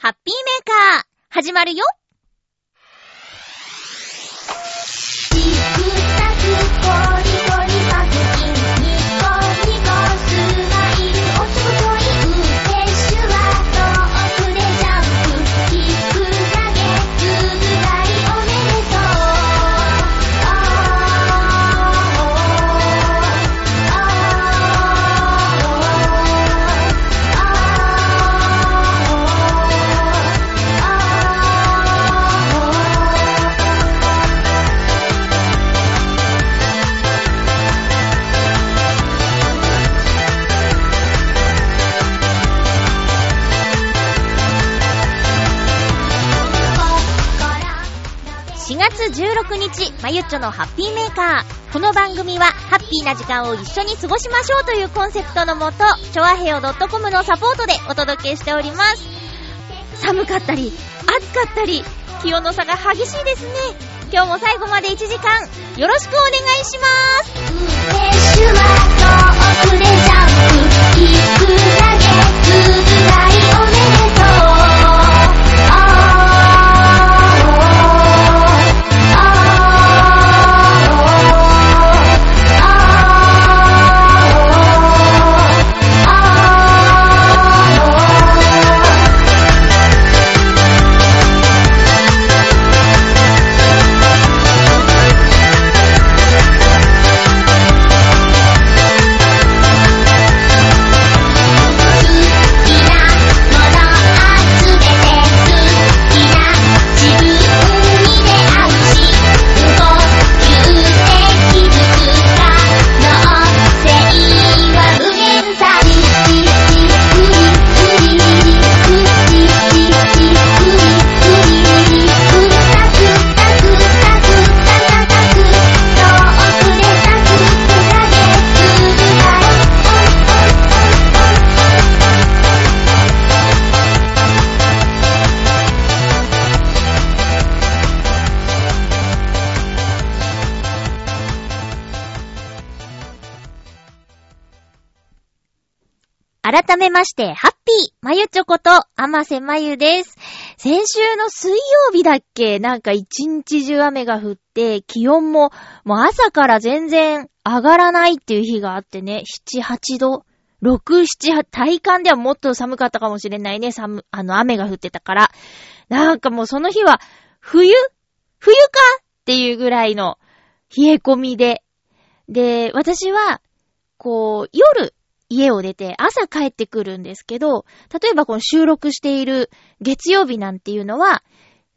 ハッピーメーカー、始まるよ。16日、まゆっちょのハッピーメーカー。この番組は、ハッピーな時間を一緒に過ごしましょうというコンセプトのもと、ちょわへよ .com のサポートでお届けしております。寒かったり、暑かったり、気温の差が激しいですね。今日も最後まで1時間、よろしくお願いします。めまして、ハッピーまゆちょこと、あませまゆです。先週の水曜日だっけ？なんか一日中雨が降って、気温も、もう朝から全然上がらないっていう日があってね、7、8度、6、7、体感ではもっと寒かったかもしれないね、寒、あの雨が降ってたから。なんかもうその日は、冬？冬か？っていうぐらいの冷え込みで。で、私は、こう、夜、家を出て朝帰ってくるんですけど、例えばこの収録している月曜日なんていうのは、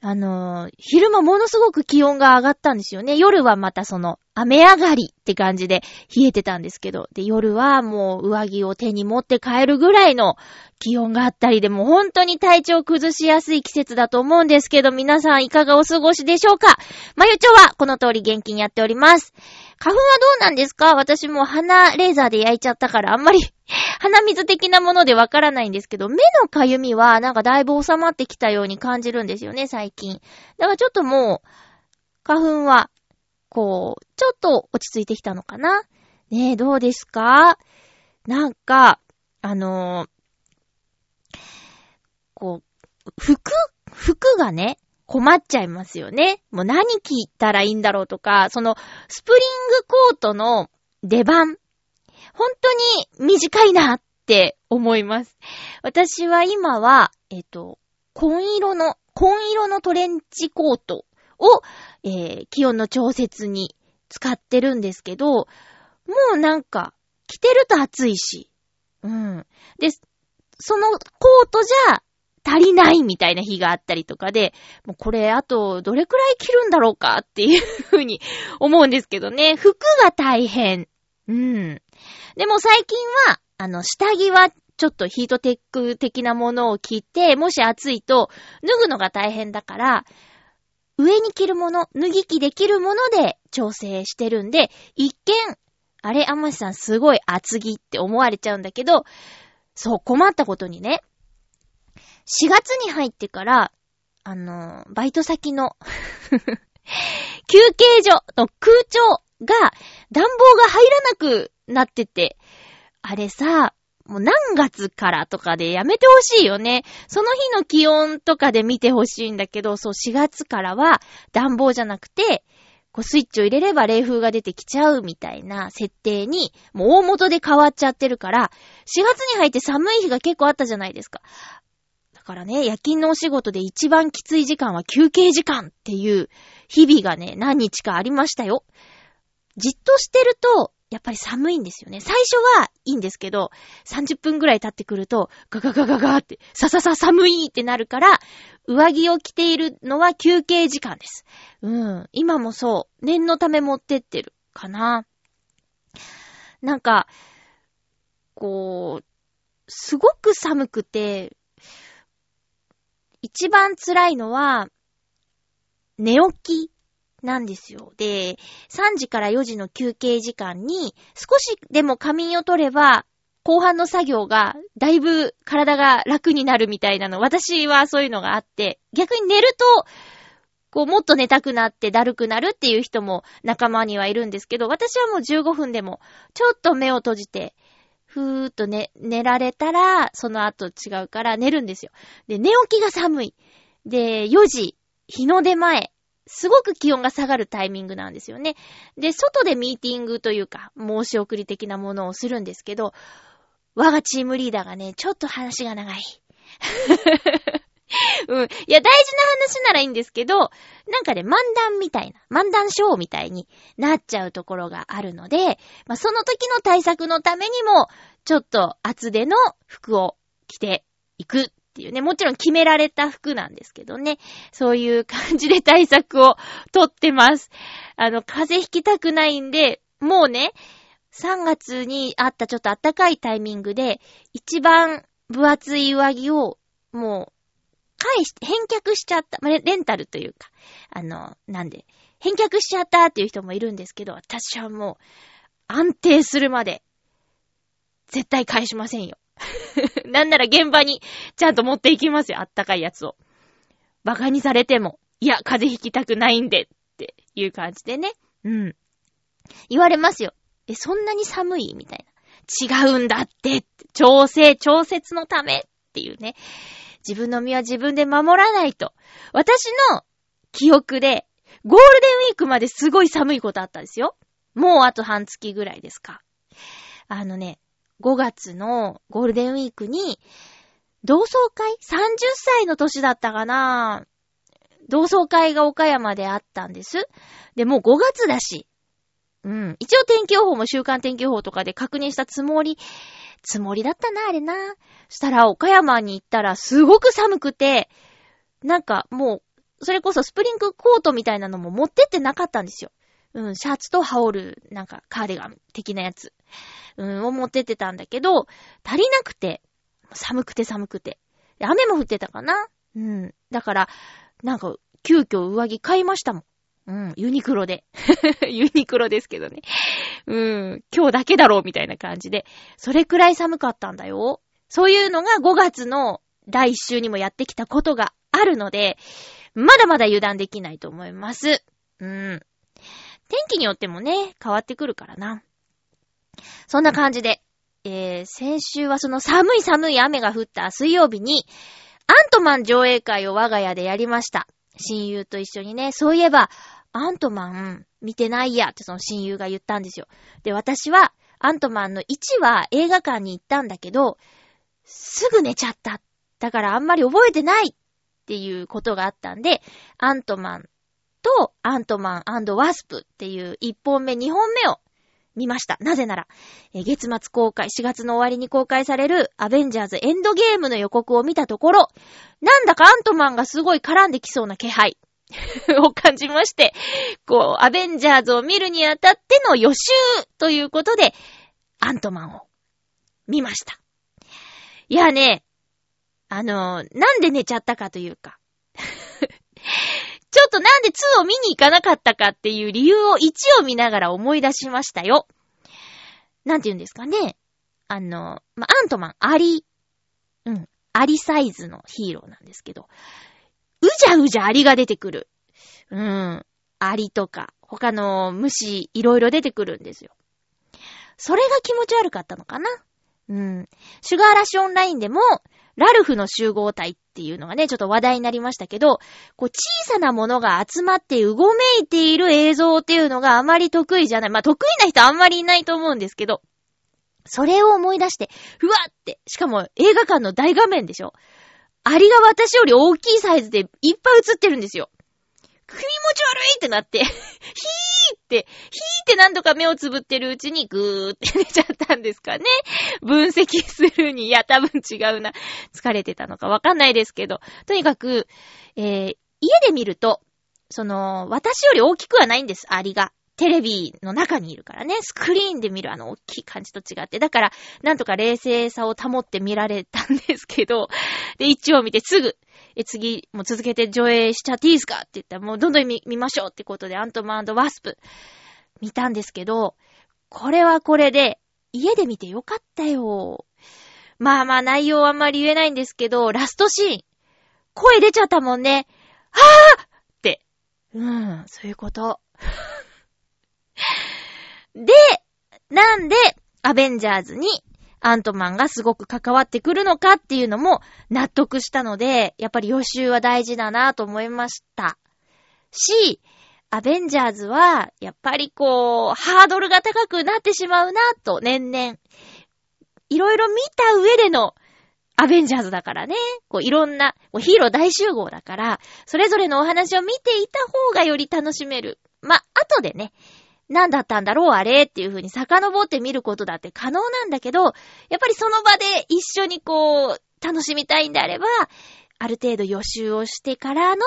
あのー、昼間ものすごく気温が上がったんですよね。夜はまたその、雨上がりって感じで冷えてたんですけど、で、夜はもう上着を手に持って帰るぐらいの気温があったりで、も本当に体調崩しやすい季節だと思うんですけど、皆さんいかがお過ごしでしょうか？まゆちょはこの通り元気にやっております。花粉はどうなんですか？私も鼻レーザーで焼いちゃったからあんまり 鼻水的なものでわからないんですけど、目のかゆみはなんかだいぶ収まってきたように感じるんですよね、最近。だからちょっともう、花粉は、こう、ちょっと落ち着いてきたのかな？ねえ、どうですか？なんか、あのー、こう、服？服がね、困っちゃいますよね。もう何着たらいいんだろうとか、その、スプリングコートの出番、本当に短いなって思います。私は今は、えっ、と、紺色の、紺色のトレンチコートを、えー、気温の調節に使ってるんですけど、もうなんか、着てると暑いし、うん。で、そのコートじゃ足りないみたいな日があったりとかで、もうこれあとどれくらい着るんだろうかっていうふうに思うんですけどね。服が大変。うん。でも最近は、あの、下着はちょっとヒートテック的なものを着て、もし暑いと脱ぐのが大変だから、上に着るもの、脱ぎ着できるもので調整してるんで、一見、あれ、アマシさんすごい厚着って思われちゃうんだけど、そう困ったことにね、4月に入ってから、あの、バイト先の 休憩所の空調が暖房が入らなくなってて、あれさ、もう何月からとかでやめてほしいよね。その日の気温とかで見てほしいんだけど、そう4月からは暖房じゃなくて、こうスイッチを入れれば冷風が出てきちゃうみたいな設定に、もう大元で変わっちゃってるから、4月に入って寒い日が結構あったじゃないですか。だからね、夜勤のお仕事で一番きつい時間は休憩時間っていう日々がね、何日かありましたよ。じっとしてると、やっぱり寒いんですよね。最初はいいんですけど、30分ぐらい経ってくると、ガガガガガって、さささ寒いってなるから、上着を着ているのは休憩時間です。うん。今もそう。念のため持ってってるかな。なんか、こう、すごく寒くて、一番辛いのは、寝起きなんですよ。で、3時から4時の休憩時間に少しでも仮眠を取れば、後半の作業がだいぶ体が楽になるみたいなの、私はそういうのがあって、逆に寝ると、こう、もっと寝たくなってだるくなるっていう人も仲間にはいるんですけど、私はもう15分でも、ちょっと目を閉じて、ふーっとね、寝られたら、その後違うから寝るんですよ。で、寝起きが寒い。で、4時、日の出前。すごく気温が下がるタイミングなんですよね。で、外でミーティングというか、申し送り的なものをするんですけど、我がチームリーダーがね、ちょっと話が長い。うん。いや、大事な話ならいいんですけど、なんかね、漫談みたいな、漫談ショーみたいになっちゃうところがあるので、まあ、その時の対策のためにも、ちょっと厚手の服を着ていくっていうね、もちろん決められた服なんですけどね、そういう感じで対策をとってます。あの、風邪ひきたくないんで、もうね、3月にあったちょっと暖かいタイミングで、一番分厚い上着を、もう、返して、返却しちゃった。まレンタルというか、あの、なんで、返却しちゃったっていう人もいるんですけど、私はもう、安定するまで、絶対返しませんよ。なんなら現場にちゃんと持っていきますよ、あったかいやつを。馬鹿にされても、いや、風邪ひきたくないんで、っていう感じでね。うん。言われますよ。え、そんなに寒いみたいな。違うんだって、調整、調節のためっていうね。自分の身は自分で守らないと。私の記憶で、ゴールデンウィークまですごい寒いことあったんですよ。もうあと半月ぐらいですか。あのね、5月のゴールデンウィークに、同窓会 ?30 歳の年だったかな同窓会が岡山であったんです。で、もう5月だし。うん。一応天気予報も週間天気予報とかで確認したつもり、つもりだったな、あれな。したら岡山に行ったらすごく寒くて、なんかもう、それこそスプリングコートみたいなのも持ってってなかったんですよ。うん、シャツと羽織る、なんかカーディガン的なやつ。うん、を持ってってたんだけど、足りなくて、寒くて寒くて。雨も降ってたかなうん。だから、なんか、急遽上着買いましたもん。うん、ユニクロで。ユニクロですけどね。うん、今日だけだろうみたいな感じで。それくらい寒かったんだよ。そういうのが5月の第1週にもやってきたことがあるので、まだまだ油断できないと思います。うん。天気によってもね、変わってくるからな。そんな感じで、えー、先週はその寒い寒い雨が降った水曜日に、アントマン上映会を我が家でやりました。親友と一緒にね、そういえば、アントマン見てないやってその親友が言ったんですよ。で、私は、アントマンの1は映画館に行ったんだけど、すぐ寝ちゃった。だからあんまり覚えてないっていうことがあったんで、アントマンとアントマンワスプっていう1本目2本目を見ました。なぜなら、え月末公開、4月の終わりに公開されるアベンジャーズエンドゲームの予告を見たところ、なんだかアントマンがすごい絡んできそうな気配 を感じまして、こう、アベンジャーズを見るにあたっての予習ということで、アントマンを見ました。いやね、あの、なんで寝ちゃったかというかちょっとなんで2を見に行かなかったかっていう理由を1を見ながら思い出しましたよ。なんて言うんですかね。あの、まアントマン、アリ、うん、アリサイズのヒーローなんですけど、うじゃうじゃアリが出てくる。うん、アリとか、他の虫、いろいろ出てくるんですよ。それが気持ち悪かったのかなうん。シュガーラッシュオンラインでも、ラルフの集合体っっていうのがね、ちょっと話題になりましたけど、こう小さなものが集まってうごめいている映像っていうのがあまり得意じゃない。まあ、得意な人あんまりいないと思うんですけど、それを思い出して、ふわって、しかも映画館の大画面でしょ。アリが私より大きいサイズでいっぱい映ってるんですよ。気持ち悪いってなって、ヒーって、ヒーって何度か目をつぶってるうちにぐーって寝ちゃったんですかね。分析するに、いや、多分違うな。疲れてたのかわかんないですけど。とにかく、えー、家で見ると、その、私より大きくはないんです、アリが。テレビの中にいるからね、スクリーンで見るあの大きい感じと違って。だから、なんとか冷静さを保って見られたんですけど、で、一応見てすぐ、え、次、もう続けて上映しちゃっていいですかって言ったら、もうどんどん見、見ましょうってことで、アントマンワスプ、見たんですけど、これはこれで、家で見てよかったよ。まあまあ内容はあんまり言えないんですけど、ラストシーン、声出ちゃったもんね。はぁって。うん、そういうこと。で、なんで、アベンジャーズにアントマンがすごく関わってくるのかっていうのも納得したので、やっぱり予習は大事だなと思いました。し、アベンジャーズは、やっぱりこう、ハードルが高くなってしまうなと、年々。いろいろ見た上でのアベンジャーズだからね。こういろんな、ヒーロー大集合だから、それぞれのお話を見ていた方がより楽しめる。ま、後でね、何だったんだろうあれ？っていう風に遡って見ることだって可能なんだけど、やっぱりその場で一緒にこう、楽しみたいんであれば、ある程度予習をしてからの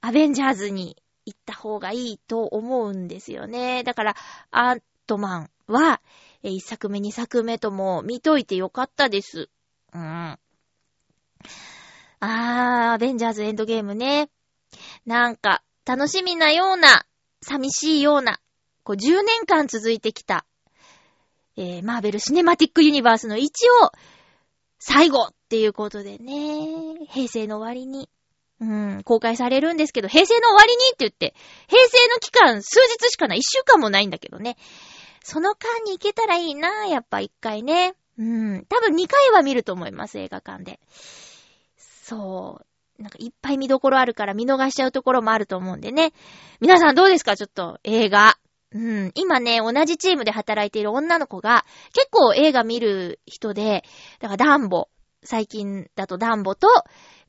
アベンジャーズに行った方がいいと思うんですよね。だから、アントマンは、一作目二作目とも見といてよかったです。うん。あー、アベンジャーズエンドゲームね。なんか、楽しみなような、寂しいような、こう10年間続いてきた、えー、マーベルシネマティックユニバースの一応、最後っていうことでね、平成の終わりに、うん、公開されるんですけど、平成の終わりにって言って、平成の期間数日しかない、一週間もないんだけどね。その間に行けたらいいな、やっぱ一回ね。うん、多分二回は見ると思います、映画館で。そう。なんかいっぱい見どころあるから見逃しちゃうところもあると思うんでね。皆さんどうですかちょっと映画。うん、今ね、同じチームで働いている女の子が、結構映画見る人で、だからダンボ、最近だとダンボと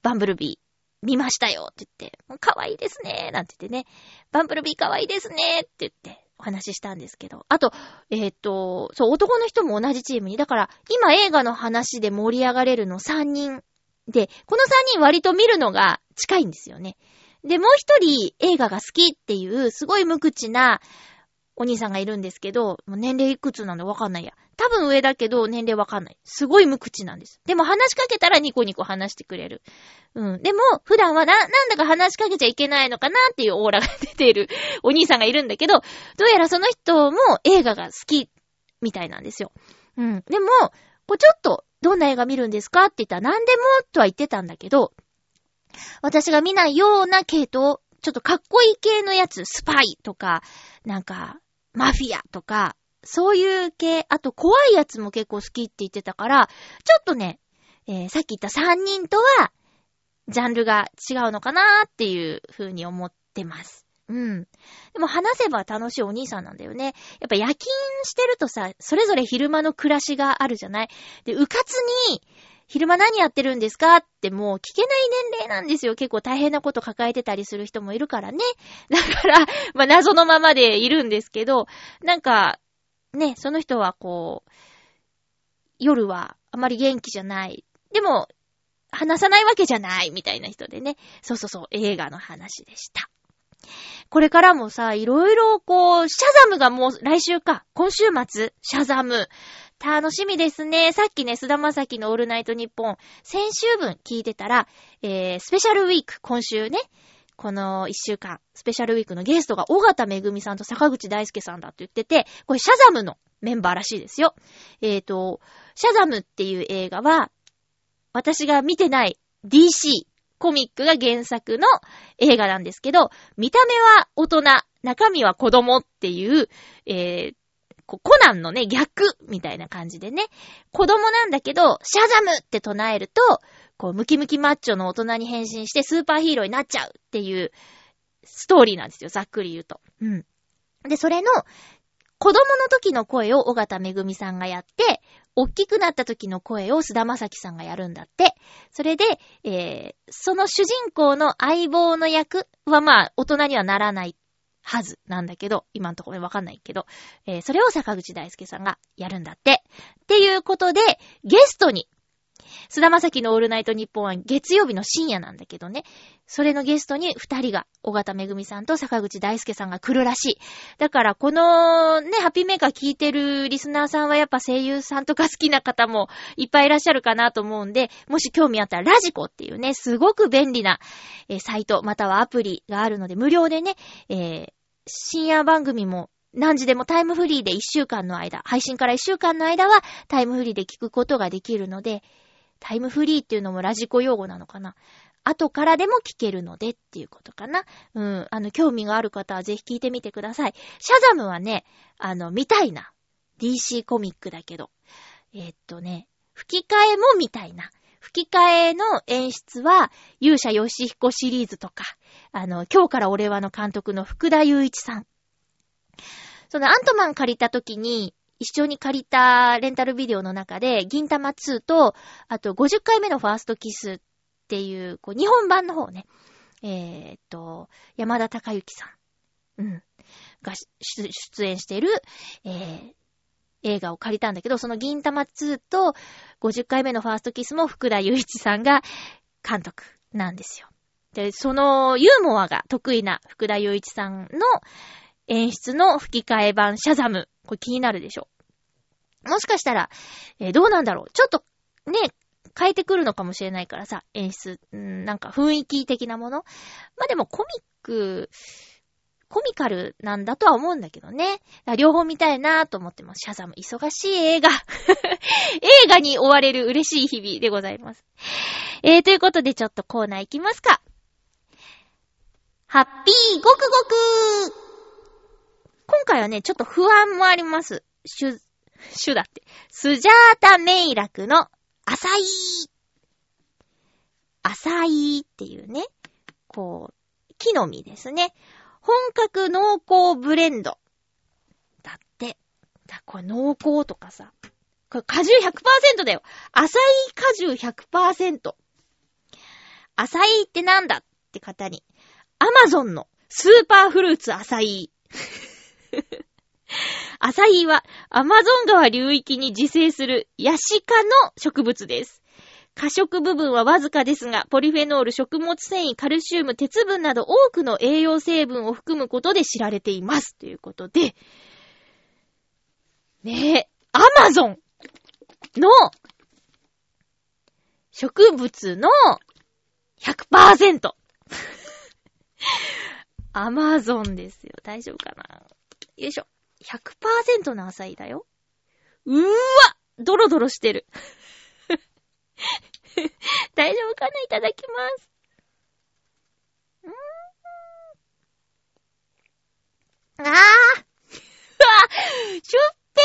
バンブルビー、見ましたよって言って、可愛いですねなんて言ってね、バンブルビー可愛いですねって言ってお話ししたんですけど。あと、えっ、ー、と、そう、男の人も同じチームに。だから、今映画の話で盛り上がれるの3人で、この3人割と見るのが近いんですよね。で、もう一人映画が好きっていう、すごい無口なお兄さんがいるんですけど、年齢いくつなのわかんないや。多分上だけど年齢わかんない。すごい無口なんです。でも話しかけたらニコニコ話してくれる。うん。でも、普段はな、なんだか話しかけちゃいけないのかなっていうオーラが出ている お兄さんがいるんだけど、どうやらその人も映画が好きみたいなんですよ。うん。でも、こうちょっと、どんな映画見るんですかって言ったら何でもとは言ってたんだけど、私が見ないような系統、ちょっとかっこいい系のやつ、スパイとか、なんか、マフィアとか、そういう系、あと怖いやつも結構好きって言ってたから、ちょっとね、えー、さっき言った3人とは、ジャンルが違うのかなーっていう風に思ってます。うん。でも話せば楽しいお兄さんなんだよね。やっぱ夜勤してるとさ、それぞれ昼間の暮らしがあるじゃない？で、うかつに、昼間何やってるんですか？ってもう聞けない年齢なんですよ。結構大変なこと抱えてたりする人もいるからね。だから、まあ謎のままでいるんですけど、なんか、ね、その人はこう、夜はあまり元気じゃない。でも、話さないわけじゃないみたいな人でね。そうそうそう、映画の話でした。これからもさ、いろいろこう、シャザムがもう来週か、今週末、シャザム。楽しみですね。さっきね、菅田正樹のオールナイトニッポン、先週分聞いてたら、えー、スペシャルウィーク、今週ね、この一週間、スペシャルウィークのゲストが、尾形めぐみさんと坂口大輔さんだって言ってて、これシャザムのメンバーらしいですよ。え、ー、と、シャザムっていう映画は、私が見てない DC コミックが原作の映画なんですけど、見た目は大人、中身は子供っていう、えー、コナンのね、逆みたいな感じでね、子供なんだけど、シャザムって唱えると、こう、ムキムキマッチョの大人に変身してスーパーヒーローになっちゃうっていうストーリーなんですよ、ざっくり言うと。うん。で、それの、子供の時の声を尾形めぐみさんがやって、大きくなった時の声を須田まさきさんがやるんだって。それで、えー、その主人公の相棒の役はまあ、大人にはならないはずなんだけど、今のところわかんないけど、えー、それを坂口大輔さんがやるんだって。っていうことで、ゲストに菅田正樹のオールナイトニッポンは月曜日の深夜なんだけどね。それのゲストに二人が、小形めぐみさんと坂口大輔さんが来るらしい。だからこのね、ハッピーメーカー聞いてるリスナーさんはやっぱ声優さんとか好きな方もいっぱいいらっしゃるかなと思うんで、もし興味あったらラジコっていうね、すごく便利な、サイトまたはアプリがあるので無料でね、えー、深夜番組も何時でもタイムフリーで1週間の間、配信から1週間の間はタイムフリーで聞くことができるので、タイムフリーっていうのもラジコ用語なのかな。後からでも聞けるのでっていうことかな。うん。あの、興味がある方はぜひ聞いてみてください。シャザムはね、あの、見たいな。DC コミックだけど。えー、っとね、吹き替えも見たいな。吹き替えの演出は、勇者ヨシヒコシリーズとか、あの、今日から俺はの監督の福田雄一さん。そのアントマン借りた時に、一緒に借りたレンタルビデオの中で、銀玉2と、あと50回目のファーストキスっていう、こう、日本版の方ね、えー、っと、山田孝之さん、うん、が出演している、えー、映画を借りたんだけど、その銀玉2と50回目のファーストキスも福田雄一さんが監督なんですよ。で、そのユーモアが得意な福田雄一さんの演出の吹き替え版シャザム。これ気になるでしょ？もしかしたら、えー、どうなんだろう。ちょっと、ね、変えてくるのかもしれないからさ、演出、んなんか雰囲気的なもの。まあ、でもコミック、コミカルなんだとは思うんだけどね。両方見たいなぁと思ってます。シャザム、忙しい映画。映画に追われる嬉しい日々でございます。えー、ということでちょっとコーナー行きますか。ハッピーごくごく今回はね、ちょっと不安もあります。ュ、シュだって。スジャータメイラクのアサイー。アサイーっていうね、こう、木の実ですね。本格濃厚ブレンド。だって。だ、これ濃厚とかさ。これ果汁100%だよ。アサイ果汁100%。アサイってなんだって方に。アマゾンのスーパーフルーツアサイ。アサイはアマゾン川流域に自生するヤシ科の植物です。可食部分はわずかですが、ポリフェノール、食物繊維、カルシウム、鉄分など多くの栄養成分を含むことで知られています。ということで、ねえ、アマゾンの植物の100%。アマゾンですよ。大丈夫かな？よいしょ。100%のアサイだよ。うーわドロドロしてる。大丈夫かな？いただきます。うーん。あー うわしょっぺ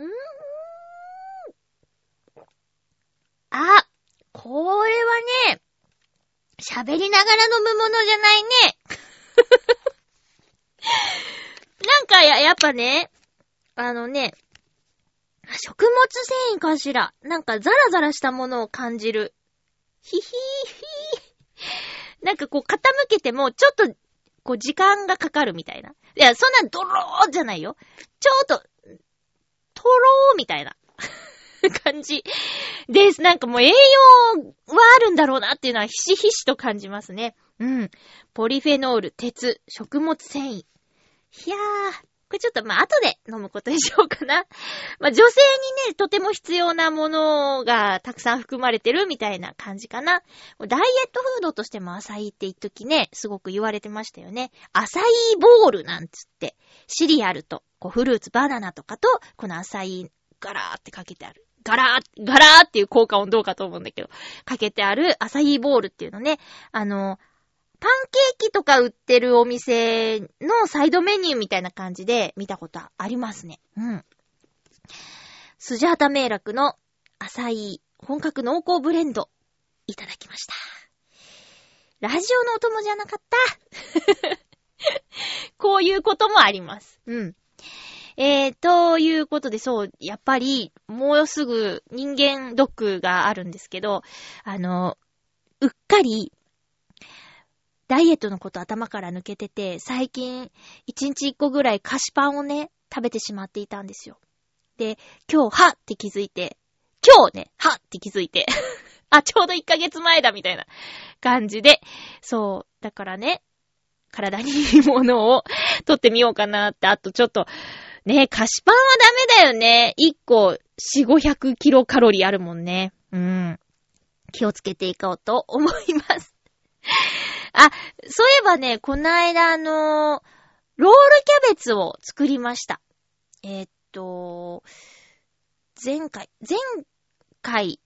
ーうーん。あ、これはね、喋りながら飲むものじゃないね。なんかや、やっぱね、あのね、食物繊維かしら。なんかザラザラしたものを感じる。ひひーひー。なんかこう傾けても、ちょっと、こう時間がかかるみたいな。いや、そんなドローじゃないよ。ちょっと、とろーみたいな。感じです。なんかもう栄養はあるんだろうなっていうのはひしひしと感じますね。うん。ポリフェノール、鉄、食物繊維。いやー、これちょっとまあ後で飲むことにしようかな。まあ女性にね、とても必要なものがたくさん含まれてるみたいな感じかな。ダイエットフードとしてもアサイって一時ね、すごく言われてましたよね。アサイボールなんつって、シリアルと、こうフルーツ、バナナとかと、このアサイガラーってかけてある。ガラー、ガラーっていう効果音どうかと思うんだけど、かけてあるアサヒボールっていうのね、あの、パンケーキとか売ってるお店のサイドメニューみたいな感じで見たことありますね。うん。スジャータメイラクの浅い本格濃厚ブレンドいただきました。ラジオのお供じゃなかった。こういうこともあります。うん。えー、ということで、そう、やっぱり、もうすぐ人間ドックがあるんですけど、あの、うっかり、ダイエットのこと頭から抜けてて、最近、1日1個ぐらい菓子パンをね、食べてしまっていたんですよ。で、今日、はって気づいて、今日ね、はって気づいて、あ、ちょうど1ヶ月前だみたいな感じで、そう、だからね、体にいいものを取ってみようかなって、あとちょっと、ね菓子パンはダメだよね。1個4、500キロカロリーあるもんね。うん。気をつけていこうと思います。あ、そういえばね、この間あのロールキャベツを作りました。えー、っと、前回、前回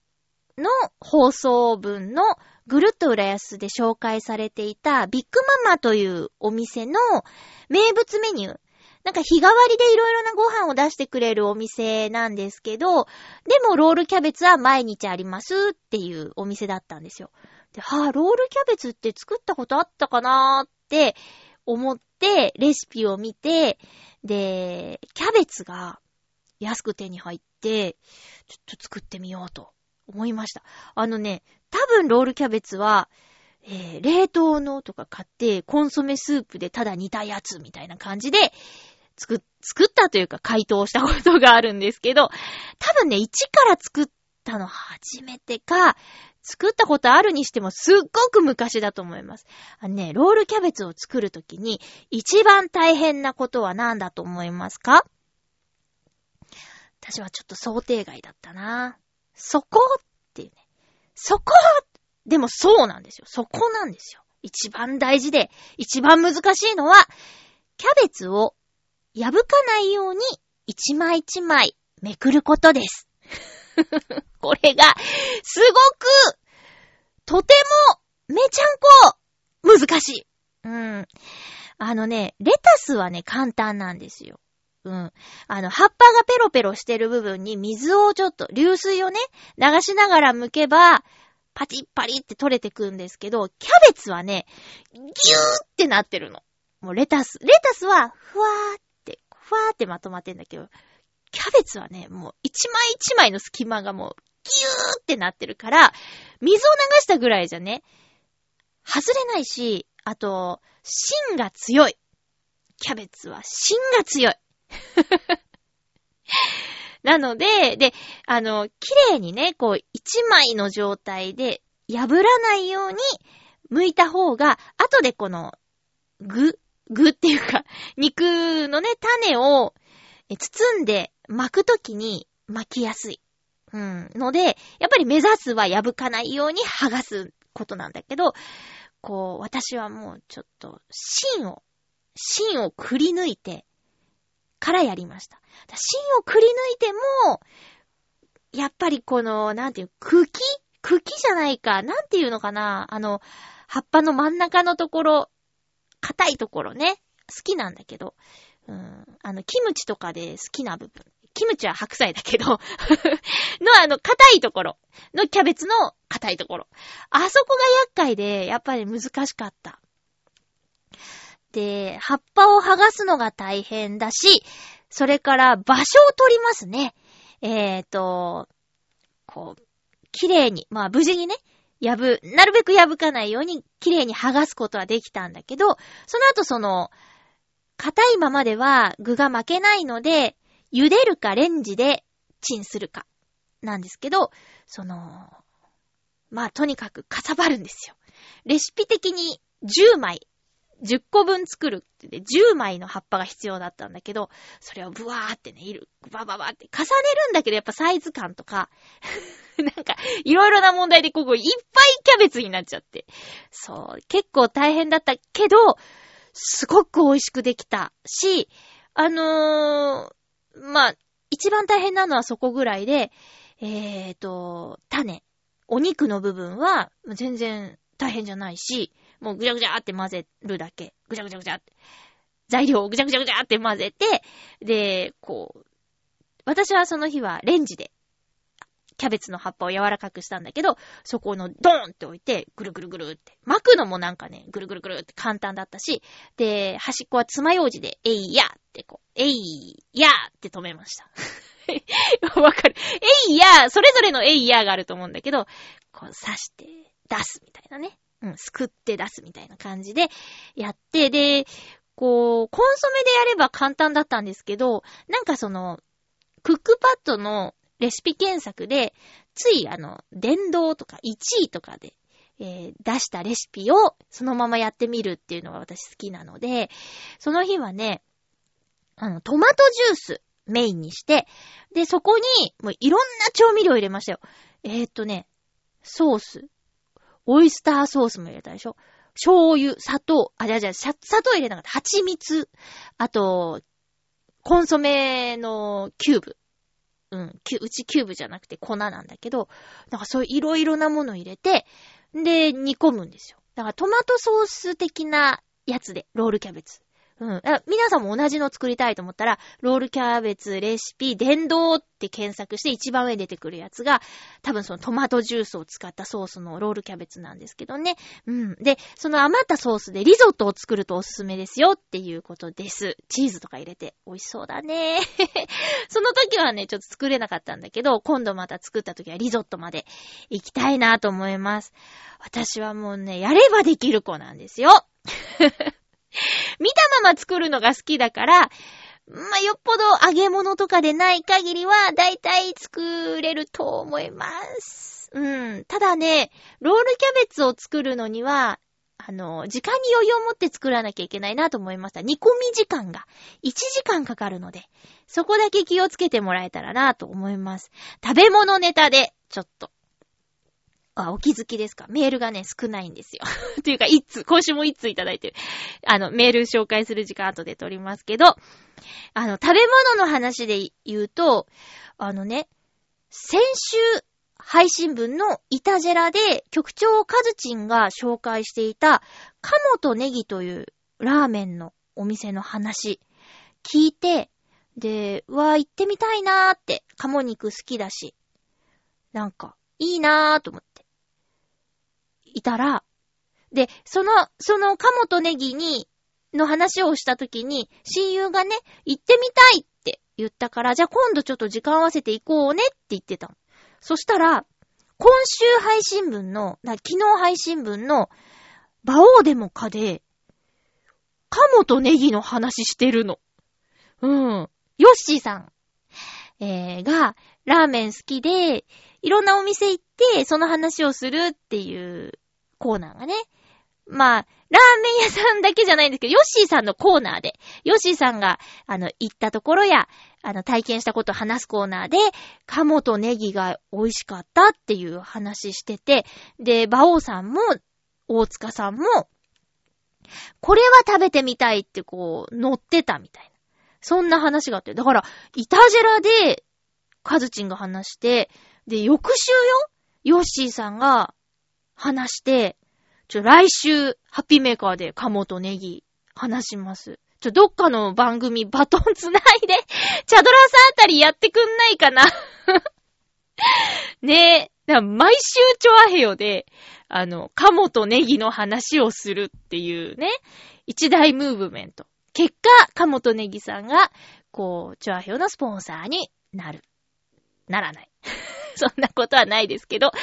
の放送分のぐるっと浦安で紹介されていたビッグママというお店の名物メニュー。なんか日替わりでいろいろなご飯を出してくれるお店なんですけど、でもロールキャベツは毎日ありますっていうお店だったんですよ。で、はぁ、ロールキャベツって作ったことあったかなーって思ってレシピを見て、で、キャベツが安く手に入って、ちょっと作ってみようと思いました。あのね、多分ロールキャベツは、えー、冷凍のとか買って、コンソメスープでただ煮たやつみたいな感じで、作、作ったというか解凍したことがあるんですけど、多分ね、一から作ったの初めてか、作ったことあるにしてもすっごく昔だと思います。あのね、ロールキャベツを作るときに一番大変なことは何だと思いますか？私はちょっと想定外だったな。そこっていうね。そこでもそうなんですよ。そこなんですよ。一番大事で、一番難しいのは、キャベツを破かないように一枚一枚めくることです。これが、すごく、とても、めちゃんこ、難しい。うん。あのね、レタスはね、簡単なんですよ。うん。あの、葉っぱがペロペロしてる部分に水をちょっと、流水をね、流しながら剥けば、パチッパリって取れてくんですけど、キャベツはね、ギューってなってるの。もうレタス。レタスは、ふわーって、ふわーってまとまってんだけど、キャベツはね、もう一枚一枚の隙間がもう、ギューってなってるから、水を流したぐらいじゃね、外れないし、あと、芯が強い。キャベツは芯が強い。なので、で、あの、綺麗にね、こう、一枚の状態で破らないように剥いた方が、後でこの、具、具っていうか、肉のね、種を包んで巻くときに巻きやすい。うん。ので、やっぱり目指すは破かないように剥がすことなんだけど、こう、私はもうちょっと、芯を、芯をくり抜いて、からやりました。芯をくり抜いても、やっぱりこの、なんていう、茎？茎じゃないか。なんていうのかな？あの、葉っぱの真ん中のところ、硬いところね。好きなんだけど。うん。あの、キムチとかで好きな部分。キムチは白菜だけど のあの、硬いところ。のキャベツの硬いところ。あそこが厄介で、やっぱり難しかった。で、葉っぱを剥がすのが大変だし、それから場所を取りますね。えーと、こう、綺麗に、まあ無事にね、やぶ、なるべく破かないように綺麗に剥がすことはできたんだけど、その後その、硬いままでは具が巻けないので、茹でるかレンジでチンするか、なんですけど、その、まあとにかくかさばるんですよ。レシピ的に10枚10個分作るってね、10枚の葉っぱが必要だったんだけど、それをブワーってね、いる、バババって重ねるんだけど、やっぱサイズ感とか、なんか、いろいろな問題でここいっぱいキャベツになっちゃって。そう、結構大変だったけど、すごく美味しくできたし、あのー、まあ、一番大変なのはそこぐらいで、えーと、種、お肉の部分は全然大変じゃないし、もうぐちゃぐちゃって混ぜるだけ。ぐちゃぐちゃぐちゃって。材料をぐちゃぐちゃぐちゃって混ぜて、で、こう、私はその日はレンジで、キャベツの葉っぱを柔らかくしたんだけど、そこのドーンって置いて、ぐるぐるぐるって。巻くのもなんかね、ぐるぐるぐるって簡単だったし、で、端っこは爪楊枝で、えいやってこう、えいやーって止めました。わかる。えいやそれぞれのえいやがあると思うんだけど、こう刺して出すみたいなね。うん、すくって出すみたいな感じでやって、で、こう、コンソメでやれば簡単だったんですけど、なんかその、クックパッドのレシピ検索で、ついあの、電動とか1位とかで、えー、出したレシピをそのままやってみるっていうのが私好きなので、その日はね、あの、トマトジュースメインにして、で、そこに、もういろんな調味料入れましたよ。えー、っとね、ソース、オイスターソースも入れたでしょ醤油、砂糖、あ、じゃじゃ砂糖入れなかった。蜂蜜、あと、コンソメのキューブ。うん、うちキューブじゃなくて粉なんだけど、なんかそういういろいろなもの入れて、で、煮込むんですよ。だからトマトソース的なやつで、ロールキャベツ。うん。皆さんも同じの作りたいと思ったら、ロールキャベツレシピ、電動って検索して一番上に出てくるやつが、多分そのトマトジュースを使ったソースのロールキャベツなんですけどね。うん。で、その余ったソースでリゾットを作るとおすすめですよっていうことです。チーズとか入れて美味しそうだね。その時はね、ちょっと作れなかったんだけど、今度また作った時はリゾットまで行きたいなと思います。私はもうね、やればできる子なんですよ。見たまま作るのが好きだから、まあ、よっぽど揚げ物とかでない限りは、だいたい作れると思います。うん。ただね、ロールキャベツを作るのには、あの、時間に余裕を持って作らなきゃいけないなと思いました。煮込み時間が1時間かかるので、そこだけ気をつけてもらえたらなと思います。食べ物ネタで、ちょっと、あ、お気づきですか？メールがね、少ないんですよ。というか、一通、今週も一通いただいてる。あの、メール紹介する時間後で取りますけど、あの、食べ物の話で言うと、あのね、先週、配信分のイタジェラで局長カズチンが紹介していた、カモとネギというラーメンのお店の話、聞いて、で、うわ、行ってみたいなーって、カモ肉好きだし、なんか、いいなーと思って。いたら、で、その、その、カモとネギに、の話をしたときに、親友がね、行ってみたいって言ったから、じゃあ今度ちょっと時間合わせて行こうねって言ってたの。そしたら、今週配信分の、昨日配信分の、バオーデモカで、カモとネギの話してるの。うん。ヨッシーさん、えー、が、ラーメン好きで、いろんなお店行って、その話をするっていうコーナーがね。まあ、ラーメン屋さんだけじゃないんですけど、ヨッシーさんのコーナーで、ヨッシーさんが、あの、行ったところや、あの、体験したことを話すコーナーで、カモとネギが美味しかったっていう話してて、で、バオさんも、大塚さんも、これは食べてみたいってこう、乗ってたみたいな。そんな話があって。だから、イタジェラで、カズチンが話して、で、翌週よヨッシーさんが話して、ちょ、来週、ハッピーメーカーでカモとネギ話します。ちょ、どっかの番組バトンつないで、チャドラさんあたりやってくんないかな ねえ、毎週チョアヘヨで、あの、カモとネギの話をするっていうね、一大ムーブメント。結果、カモとネギさんが、こう、チョアヘヨのスポンサーになる。ならない。そんなことはないですけど、ただ、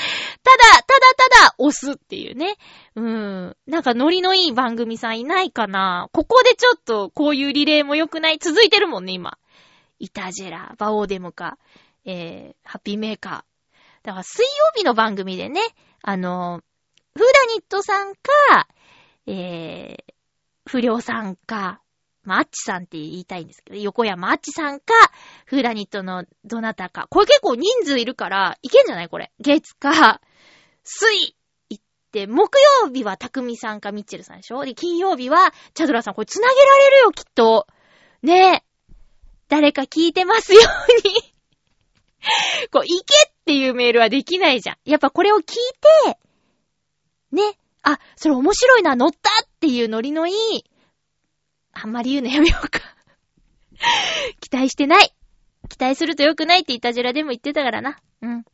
ただただ押すっていうね。うん。なんかノリのいい番組さんいないかなここでちょっとこういうリレーも良くない続いてるもんね、今。イタジェラ、バオーデモか、えー、ハッピーメーカー。だから水曜日の番組でね、あの、フーダニットさんか、えー、不良さんか、まあ、あっちさんって言いたいんですけど、横山あっちさんか、フーダニットのどなたか。これ結構人数いるから、いけんじゃないこれ。月か、水行って、木曜日はたくみさんかミッチェルさんでしょ？で、金曜日は、チャドラさん、これ繋げられるよ、きっと。ねえ。誰か聞いてますように こう、行けっていうメールはできないじゃん。やっぱこれを聞いて、ね、あ、それ面白いな、乗ったっていうノリのいい、あんまり言うのやめようか 期待してない。期待すると良くないって言ったじらでも言ってたからな。うん。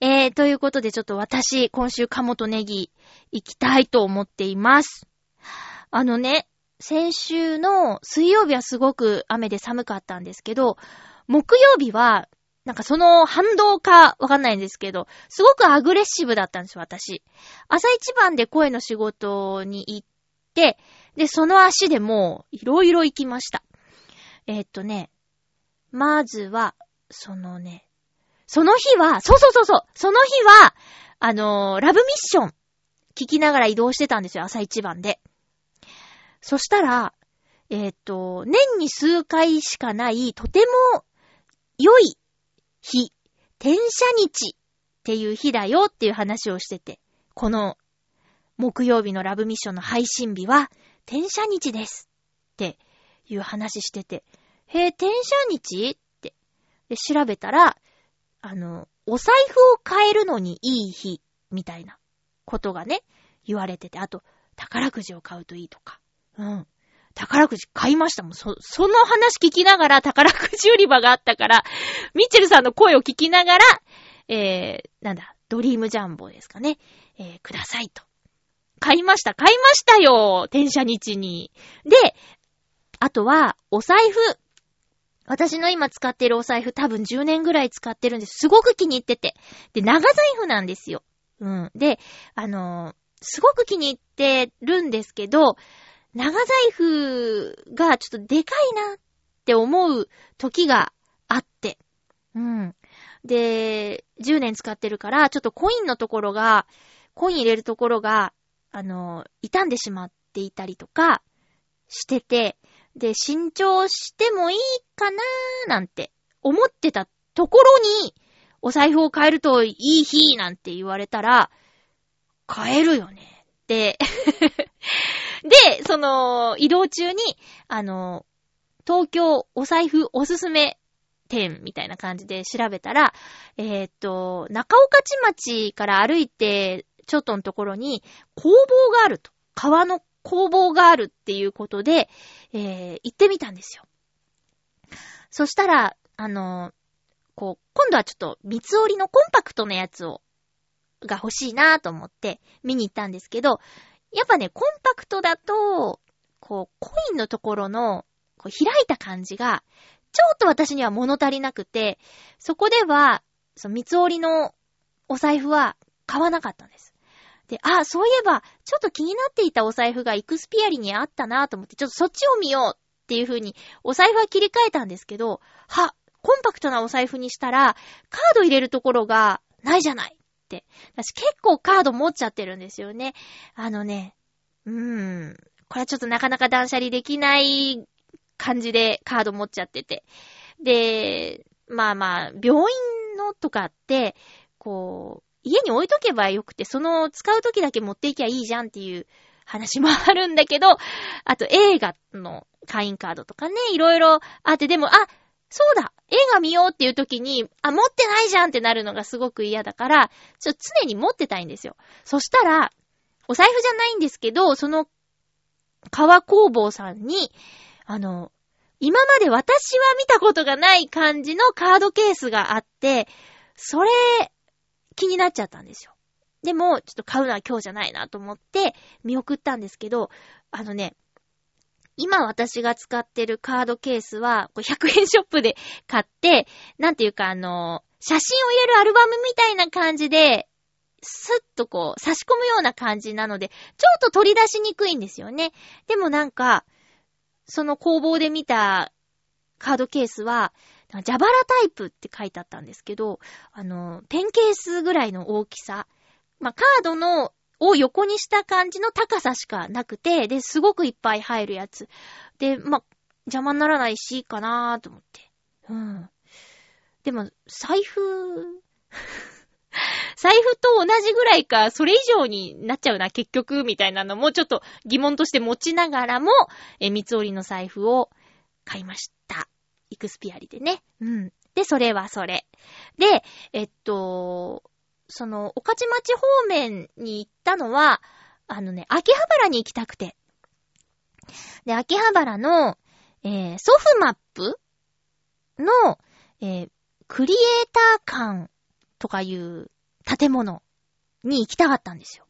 えー、ということでちょっと私、今週鴨とネギ行きたいと思っています。あのね、先週の水曜日はすごく雨で寒かったんですけど、木曜日は、なんかその反動かわかんないんですけど、すごくアグレッシブだったんですよ、私。朝一番で声の仕事に行って、で、その足でもういろいろ行きました。えー、っとね、まずは、そのね、その日は、そうそうそうそう、その日は、あのー、ラブミッション、聞きながら移動してたんですよ、朝一番で。そしたら、えっ、と、年に数回しかない、とても良い日、転写日っていう日だよっていう話をしてて、この木曜日のラブミッションの配信日は、転写日ですっていう話してて、へえ、転写日？って。で、調べたら、あの、お財布を変えるのにいい日、みたいなことがね、言われてて、あと、宝くじを買うといいとか。うん。宝くじ買いましたもん。そ、その話聞きながら宝くじ売り場があったから、ミッチェルさんの声を聞きながら、えー、なんだ、ドリームジャンボですかね。えー、くださいと。買いました、買いましたよ転写日に。で、あとは、お財布。私の今使ってるお財布多分10年ぐらい使ってるんです。すごく気に入ってて。で、長財布なんですよ。うん。で、あのー、すごく気に入ってるんですけど、長財布がちょっとでかいなって思う時があって。うん。で、10年使ってるから、ちょっとコインのところが、コイン入れるところが、あの、傷んでしまっていたりとかしてて、で、新調してもいいかなーなんて思ってたところに、お財布を変えるといい日なんて言われたら、変えるよね。って で、その、移動中に、あの、東京お財布おすすめ店みたいな感じで調べたら、えー、っと、中岡地町から歩いて、ちょっとのところに工房があると。川の工房があるっていうことで、えー、行ってみたんですよ。そしたら、あの、こう、今度はちょっと三つ折りのコンパクトなやつを、が欲しいなと思って見に行ったんですけど、やっぱね、コンパクトだと、こう、コインのところの、こう開いた感じが、ちょっと私には物足りなくて、そこでは、その三つ折りのお財布は買わなかったんです。で、あ、そういえば、ちょっと気になっていたお財布がイクスピアリにあったなと思って、ちょっとそっちを見ようっていう風に、お財布は切り替えたんですけど、は、コンパクトなお財布にしたら、カード入れるところがないじゃないって。私結構カード持っちゃってるんですよね。あのね、うーん。これはちょっとなかなか断捨離できない感じでカード持っちゃってて。で、まあまあ、病院のとかって、こう、家に置いとけばよくて、その使う時だけ持っていきゃいいじゃんっていう話もあるんだけど、あと映画の会員カードとかね、いろいろあって、でも、あ、そうだ映画見ようっていう時に、あ、持ってないじゃんってなるのがすごく嫌だから、ちょ、常に持ってたいんですよ。そしたら、お財布じゃないんですけど、その、革工房さんに、あの、今まで私は見たことがない感じのカードケースがあって、それ、気になっちゃったんですよ。でも、ちょっと買うのは今日じゃないなと思って見送ったんですけど、あのね、今私が使ってるカードケースは、100円ショップで買って、なんていうかあの、写真を入れるアルバムみたいな感じで、スッとこう、差し込むような感じなので、ちょっと取り出しにくいんですよね。でもなんか、その工房で見たカードケースは、ジャバラタイプって書いてあったんですけど、あの、ペンケースぐらいの大きさ。まあ、カードの、を横にした感じの高さしかなくて、で、すごくいっぱい入るやつ。で、まあ、邪魔にならないし、かなーと思って。うん。でも、財布 財布と同じぐらいか、それ以上になっちゃうな、結局、みたいなのもちょっと疑問として持ちながらも、え、三つ折りの財布を買いました。イクスピアリでね。うん。で、それはそれ。で、えっと、その、御徒町方面に行ったのは、あのね、秋葉原に行きたくて。で、秋葉原の、えー、ソフマップの、えー、クリエイター館とかいう建物に行きたかったんですよ。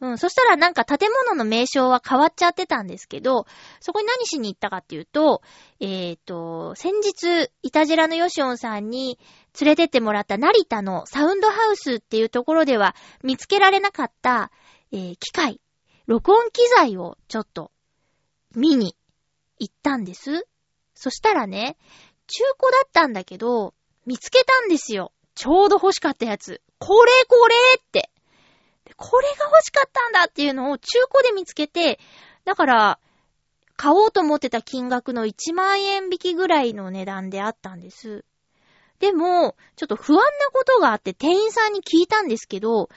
うん、そしたらなんか建物の名称は変わっちゃってたんですけど、そこに何しに行ったかっていうと、えっ、ー、と、先日、イタジラのヨシオンさんに連れてってもらった成田のサウンドハウスっていうところでは見つけられなかった、えー、機械、録音機材をちょっと見に行ったんです。そしたらね、中古だったんだけど、見つけたんですよ。ちょうど欲しかったやつ。これこれって。これが欲しかったんだっていうのを中古で見つけて、だから、買おうと思ってた金額の1万円引きぐらいの値段であったんです。でも、ちょっと不安なことがあって店員さんに聞いたんですけど、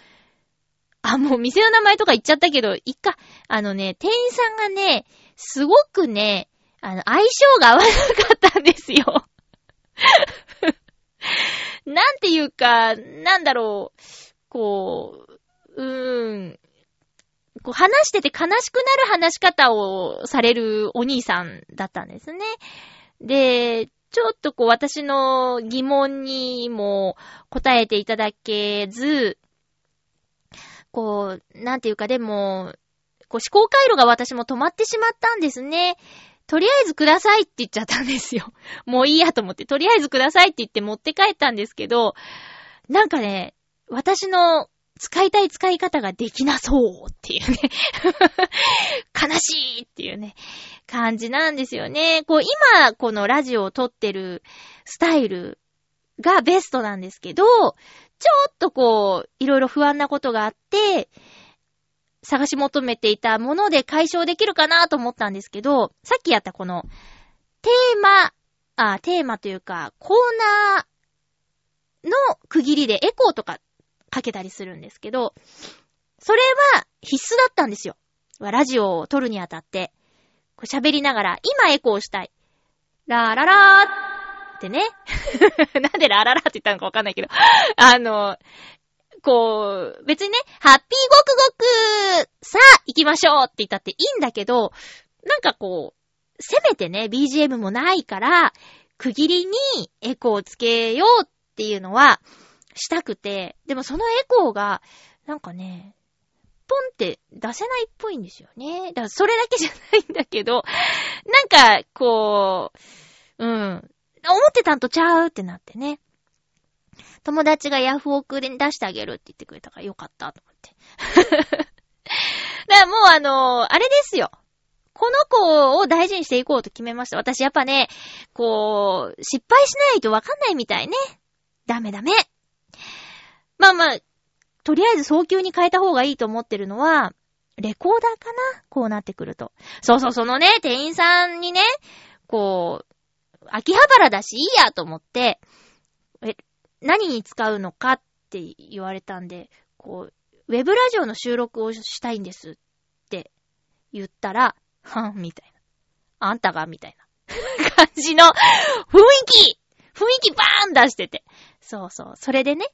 あ、もう店の名前とか言っちゃったけど、いっか、あのね、店員さんがね、すごくね、あの、相性が合わなかったんですよ。なんていうか、なんだろう、こう、うーん、こう話してて悲しくなる話し方をされるお兄さんだったんですね。で、ちょっとこう私の疑問にも答えていただけず、こう、なんていうかでも、こう思考回路が私も止まってしまったんですね。とりあえずくださいって言っちゃったんですよ。もういいやと思って、とりあえずくださいって言って持って帰ったんですけど、なんかね、私の使いたい使い方ができなそうっていうね 悲しいっていうね、感じなんですよね。こう、今、このラジオを撮ってるスタイルがベストなんですけど、ちょっとこう、いろいろ不安なことがあって、探し求めていたもので解消できるかなと思ったんですけど、さっきやったこの、テーマ、あ、テーマというか、コーナーの区切りでエコーとかかけたりするんですけど、それは必須だったんですよ。ラジオを撮るにあたって。喋りながら、今エコーしたい。ラーララーってね。なんでラーララーって言ったのかわかんないけど。あの、こう、別にね、ハッピーごくごく、さあ、行きましょうって言ったっていいんだけど、なんかこう、せめてね、BGM もないから、区切りにエコーつけようっていうのは、したくて、でもそのエコーが、なんかね、ポンって出せないっぽいんですよね。だからそれだけじゃないんだけど、なんか、こう、うん、思ってたんとちゃうってなってね。友達がヤフオクで出してあげるって言ってくれたからよかったと思って。だからもうあのー、あれですよ。この子を大事にしていこうと決めました。私やっぱね、こう、失敗しないとわかんないみたいね。ダメダメ。まあまあ、とりあえず早急に変えた方がいいと思ってるのは、レコーダーかな？こうなってくると。そうそう、そのね、店員さんにね、こう、秋葉原だしいいやと思って、え、何に使うのかって言われたんで、こう、ウェブラジオの収録をしたいんですって言ったら、はん、みたいな。あんたがみたいな 感じの雰囲気雰囲気バーン出してて。そうそう。それでね、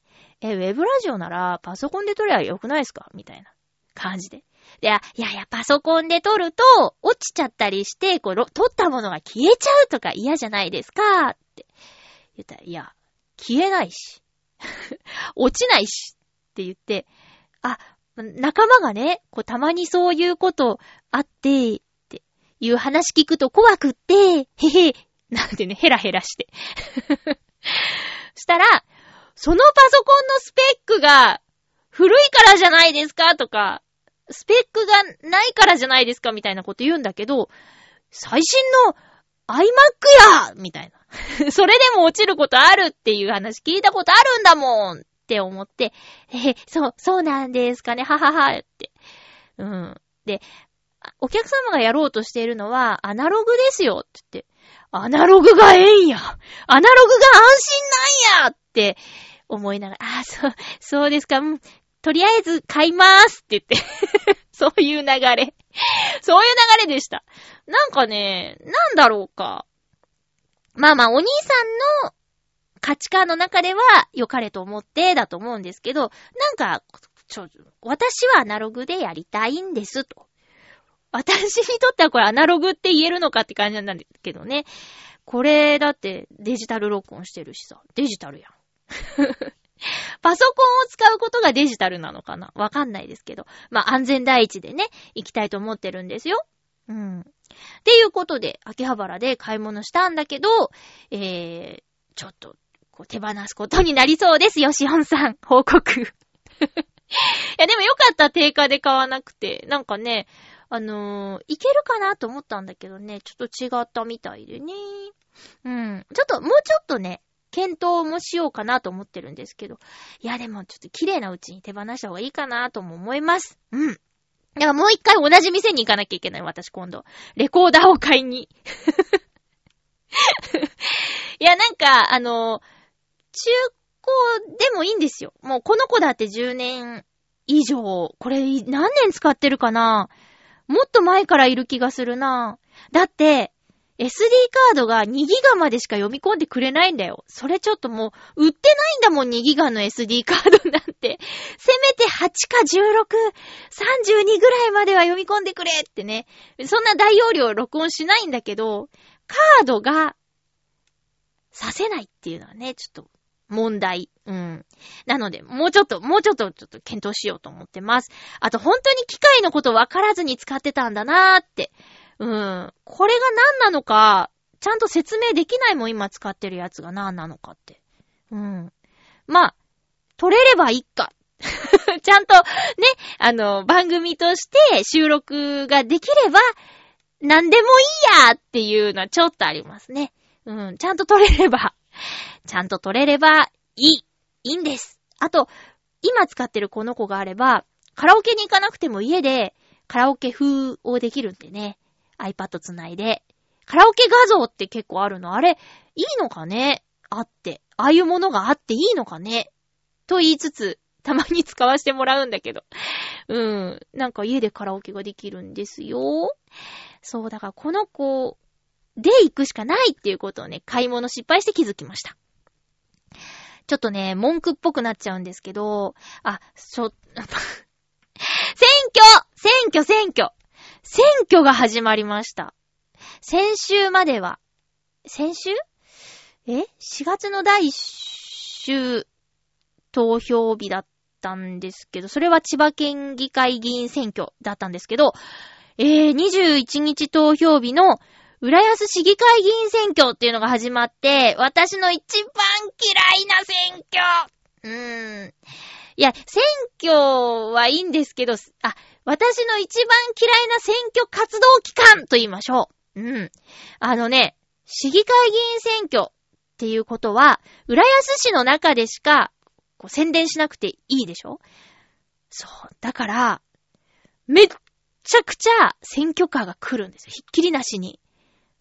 え、ウェブラジオならパソコンで撮りゃよくないですか？みたいな感じで。で、いやいや、パソコンで撮ると落ちちゃったりして、こう、撮ったものが消えちゃうとか嫌じゃないですか？って言ったら、いや、消えないし、落ちないしって言って、あ、仲間がね、こう、たまにそういうことあって、っていう話聞くと怖くって、へへ、なんてね、ヘラヘラして。したら、そのパソコンのスペックが古いからじゃないですかとか、スペックがないからじゃないですかみたいなこと言うんだけど、最新の iMac やみたいな。それでも落ちることあるっていう話聞いたことあるんだもんって思って、え、そう、そうなんですかね、はははって。うん。で、お客様がやろうとしているのは、アナログですよって言って、アナログがええんやアナログが安心なんやって思いながら、ああ、そう、そうですか、うん、とりあえず買いまーすって言って そういう流れそういう流れでした。なんかね、なんだろうか。まあまあ、お兄さんの価値観の中では良かれと思ってだと思うんですけど、なんか、ちょ、私はアナログでやりたいんですと。私にとってはこれアナログって言えるのかって感じなんだけどね。これだってデジタル録音してるしさ、デジタルやん。パソコンを使うことがデジタルなのかな？わかんないですけど。まあ、安全第一でね、行きたいと思ってるんですよ。うん。っていうことで、秋葉原で買い物したんだけど、えー、ちょっと、こう手放すことになりそうですよ、しおんさん。報告。いや、でもよかった、定価で買わなくて。なんかね、あのー、いけるかなと思ったんだけどね、ちょっと違ったみたいでね。うん。ちょっと、もうちょっとね、検討もしようかなと思ってるんですけど。いや、でもちょっと綺麗なうちに手放した方がいいかなとも思います。うん。だからもう一回同じ店に行かなきゃいけない、私今度。レコーダーを買いに。いや、なんか、あの、中古でもいいんですよ。もうこの子だって10年以上、これ何年使ってるかなもっと前からいる気がするな。だって、SD カードが2ギガまでしか読み込んでくれないんだよ。それちょっともう、売ってないんだもん、2ギガの SD カードなんて。せめて8か16、32ぐらいまでは読み込んでくれってね。そんな大容量録音しないんだけど、カードが、させないっていうのはね、ちょっと問題。うん。なので、もうちょっと、もうちょっと、ちょっと検討しようと思ってます。あと、本当に機械のこと分からずに使ってたんだなーって。うん。これが何なのか、ちゃんと説明できないもん、今使ってるやつが何なのかって。うん。まあ、取れればいいか。ちゃんと、ね、あの、番組として収録ができれば、何でもいいやっていうのはちょっとありますね。うん。ちゃんと取れればちゃんと取れればいい。いいんです。あと、今使ってるこの子があれば、カラオケに行かなくても家でカラオケ風をできるんでね。iPad つないで。カラオケ画像って結構あるの？あれ、いいのかね？あって。ああいうものがあっていいのかね？と言いつつ、たまに使わせてもらうんだけど。うん。なんか家でカラオケができるんですよ。そう、だからこの子で行くしかないっていうことをね、買い物失敗して気づきました。ちょっとね、文句っぽくなっちゃうんですけど、あ、ちょ、選挙選挙選挙選挙が始まりました。先週までは、先週？え ?4 月の第1週投票日だったんですけど、それは千葉県議会議員選挙だったんですけど、えー、21日投票日の浦安市議会議員選挙っていうのが始まって、私の一番嫌いな選挙うーん。いや、選挙はいいんですけど、あ、私の一番嫌いな選挙活動期間と言いましょう。うん。あのね、市議会議員選挙っていうことは、浦安市の中でしか、こう宣伝しなくていいでしょ？そう。だから、めっちゃくちゃ選挙カーが来るんですよ。ひっきりなしに。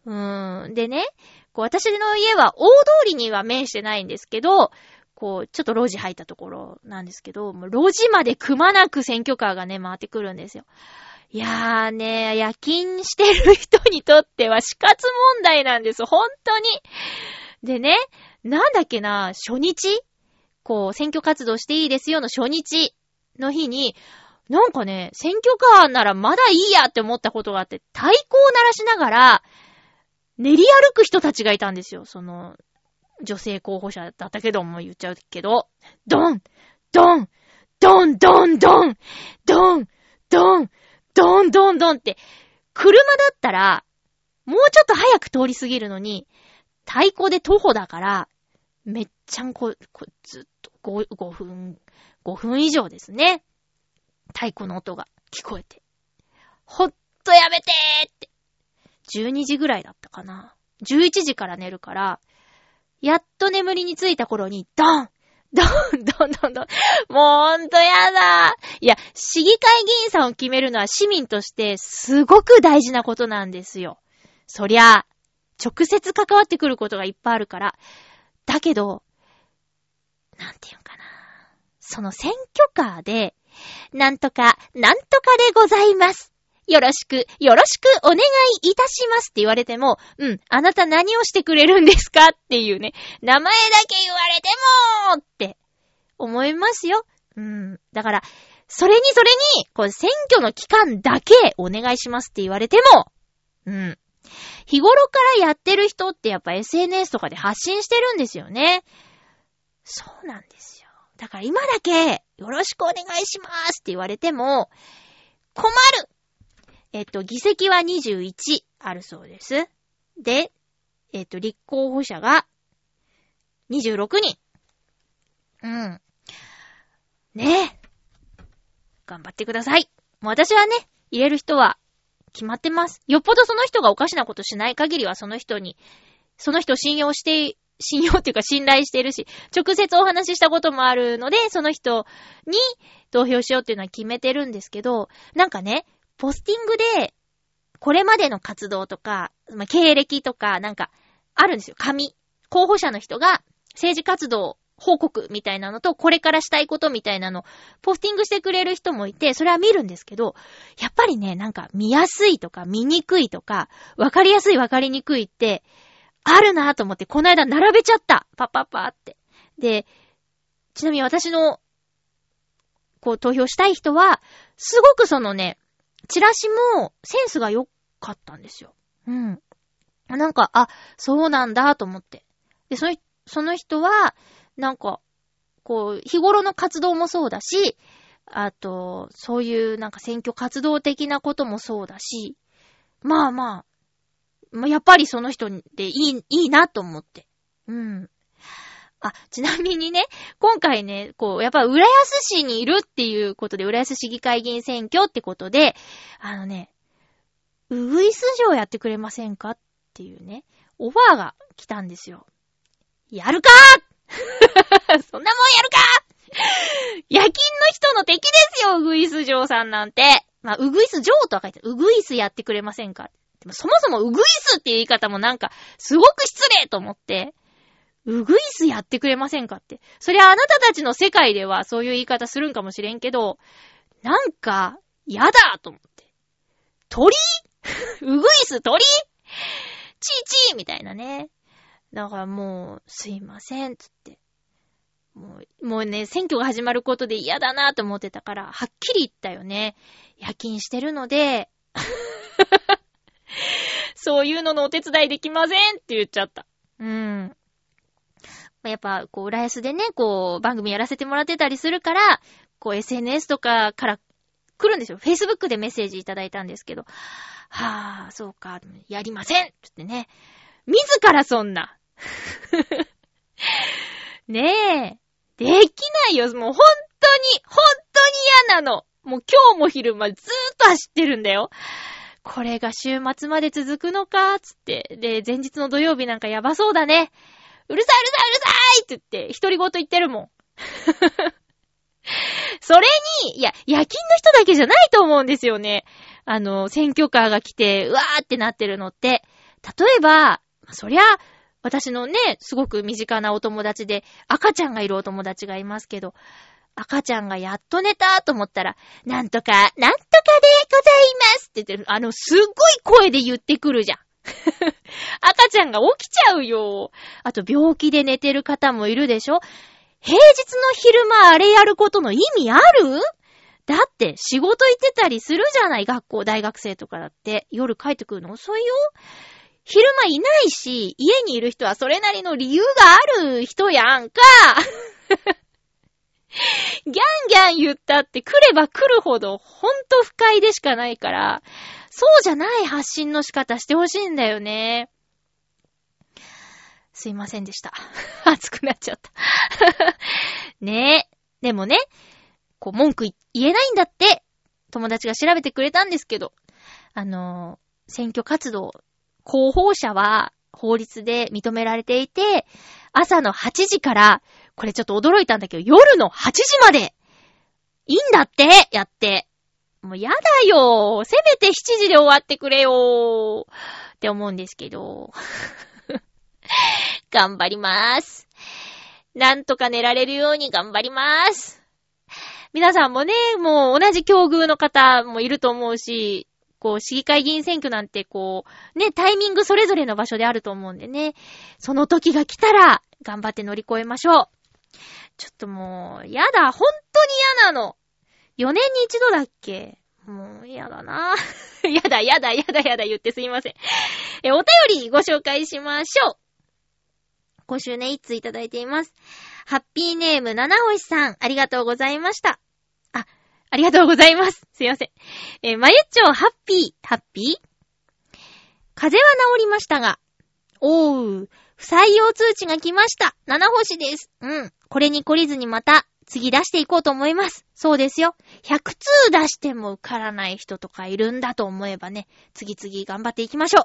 うーん。でね、こう私の家は大通りには面してないんですけど、こう、ちょっと路地入ったところなんですけど、もう路地までくまなく選挙カーがね、回ってくるんですよ。いやーね、夜勤してる人にとっては死活問題なんです。本当に。でね、なんだっけな、初日？こう、選挙活動していいですよの初日の日に、なんかね、選挙カーならまだいいやって思ったことがあって、太鼓を鳴らしながら、練り歩く人たちがいたんですよ。その、女性候補者だったけども言っちゃうけど、ドンドンドンドンドンドンドンドンドンドンって、車だったら、もうちょっと早く通り過ぎるのに、太鼓で徒歩だから、めっちゃんこ、こずっと5、5分、5分以上ですね。太鼓の音が聞こえて。ほっとやめてーって。12時ぐらいだったかな。11時から寝るから、やっと眠りについた頃に、ドンドンドンドンドン。もうほんとやだ。いや、市議会議員さんを決めるのは市民としてすごく大事なことなんですよ。そりゃ、直接関わってくることがいっぱいあるから。だけど、なんていうかな。その選挙カーで、なんとか、なんとかでございます。よろしく、よろしくお願いいたしますって言われても、うん、あなた何をしてくれるんですかっていうね、名前だけ言われてもって思いますよ。うん。だから、それにそれに、こう、選挙の期間だけお願いしますって言われても、うん。日頃からやってる人ってやっぱ SNS とかで発信してるんですよね。そうなんですよ。だから今だけ、よろしくお願いしますって言われても、困るえっと、議席は21あるそうです。で、えっと、立候補者が26人。うん。ねえ。頑張ってください。もう私はね、入れる人は決まってます。よっぽどその人がおかしなことしない限りはその人に、その人を信用して、信用っていうか信頼してるし、直接お話ししたこともあるので、その人に投票しようっていうのは決めてるんですけど、なんかね、ポスティングで、これまでの活動とか、まあ、経歴とか、なんか、あるんですよ。紙。候補者の人が政治活動報告みたいなのと、これからしたいことみたいなの、ポスティングしてくれる人もいて、それは見るんですけど、やっぱりね、なんか見やすいとか見にくいとか、わかりやすいわかりにくいって、あるなぁと思って、この間並べちゃった。パッパッパーって。で、ちなみに私の、こう投票したい人は、すごくそのね、チラシもセンスが良かったんですよ。うん。なんか、あ、そうなんだと思って。で、その、その人は、なんか、こう、日頃の活動もそうだし、あと、そういうなんか選挙活動的なこともそうだし、まあまあ、まあ、やっぱりその人でいい、いいなと思って。うん。あ、ちなみにね、今回ね、こう、やっぱ浦安市にいるっていうことで、浦安市議会議員選挙ってことで、あのね、ウグイス城やってくれませんかっていうね、オファーが来たんですよ。やるか そんなもんやるか夜勤の人の敵ですよ、ウグイス城さんなんて。まあ、ウグイス城とは書いてある。ウグイスやってくれませんかでもそもそもウグイスっていう言い方もなんか、すごく失礼と思って。ウグイスやってくれませんかって。そりゃあなたたちの世界ではそういう言い方するんかもしれんけど、なんか、やだと思って。鳥？ウグイス鳥？チーチーみたいなね。だからもう、すいません、つって。もう、もうね、選挙が始まることで嫌だなと思ってたから、はっきり言ったよね。夜勤してるので、そういうののお手伝いできませんって言っちゃった。うん。やっぱ、こう、浦安でね、こう、番組やらせてもらってたりするから、こう、SNS とかから来るんですよ。Facebook でメッセージいただいたんですけど、はぁ、そうか、やりませんつってね。自らそんな。ねえ。できないよ。もう本当に、本当に嫌なの。もう今日も昼間ずーっと走ってるんだよ。これが週末まで続くのか、つって。で、前日の土曜日なんかやばそうだね。うるさいうるさいうるさいって言って、独り言言ってるもん。それに、いや、夜勤の人だけじゃないと思うんですよね。あの、選挙カーが来て、うわーってなってるのって。例えば、そりゃ、私のね、すごく身近なお友達で、赤ちゃんがいるお友達がいますけど、赤ちゃんがやっと寝たと思ったら、なんとか、なんとかでございますって言ってる、あの、すっごい声で言ってくるじゃん。赤 ちゃんが起きちゃうよ。あと病気で寝てる方もいるでしょ。平日の昼間あれやることの意味ある？だって仕事行ってたりするじゃない学校、大学生とかだって。夜帰ってくるの？遅いよ。昼間いないし、家にいる人はそれなりの理由がある？人やんか。ギャンギャン言ったって来れば来るほどほんと不快でしかないから、そうじゃない発信の仕方してほしいんだよね。すいませんでした。熱くなっちゃった ねえ。でもね、こう文句言えないんだって、友達が調べてくれたんですけど、あのー、選挙活動、候補者は法律で認められていて、朝の8時から、これちょっと驚いたんだけど、夜の8時まで、いいんだってやって。もうやだよせめて7時で終わってくれよって思うんですけど。頑張りまーす。なんとか寝られるように頑張りまーす。皆さんもね、もう同じ境遇の方もいると思うし、こう、市議会議員選挙なんてこう、ね、タイミングそれぞれの場所であると思うんでね。その時が来たら、頑張って乗り越えましょう。ちょっともう、やだ、本当に嫌なの。4年に一度だっけもう、嫌だな やだ、やだ、やだ、やだ言ってすいません。え、お便りご紹介しましょう。今週ね、一通いただいています。ハッピーネーム、七星さん、ありがとうございました。あ、ありがとうございます。すいません。えー、まゆっちょ、ハッピー、ハッピー？風邪は治りましたが、おー、不採用通知が来ました。七星です。うん。これに懲りずにまた、次出していこうと思います。そうですよ。100通出しても受からない人とかいるんだと思えばね、次々頑張っていきましょう。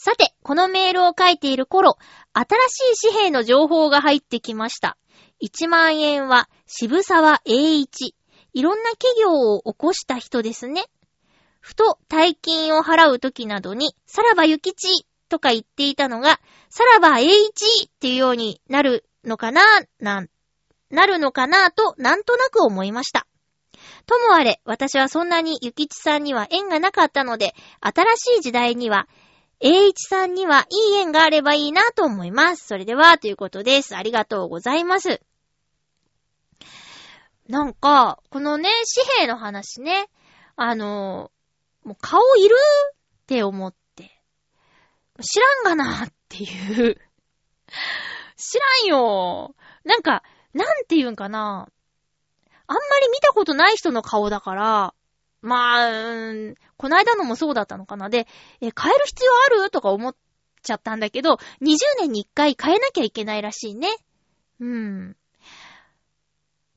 さて、このメールを書いている頃、新しい紙幣の情報が入ってきました。1万円は渋沢栄一。いろんな企業を起こした人ですね。ふと大金を払う時などに、さらばゆきちとか言っていたのが、さらば栄一っていうようになるのかな、なん、なるのかなと、なんとなく思いました。ともあれ、私はそんなにゆきちさんには縁がなかったので、新しい時代には、栄一さんにはいい縁があればいいなと思います。それでは、ということです。ありがとうございます。なんか、このね、紙幣の話ね、あの、もう顔いるって思って、知らんがなっていう知らんよ。なんか、なんて言うんかな。あんまり見たことない人の顔だから、まあ、うん、こないだのもそうだったのかな。で、え、変える必要ある？とか思っちゃったんだけど、20年に1回変えなきゃいけないらしいね。うん。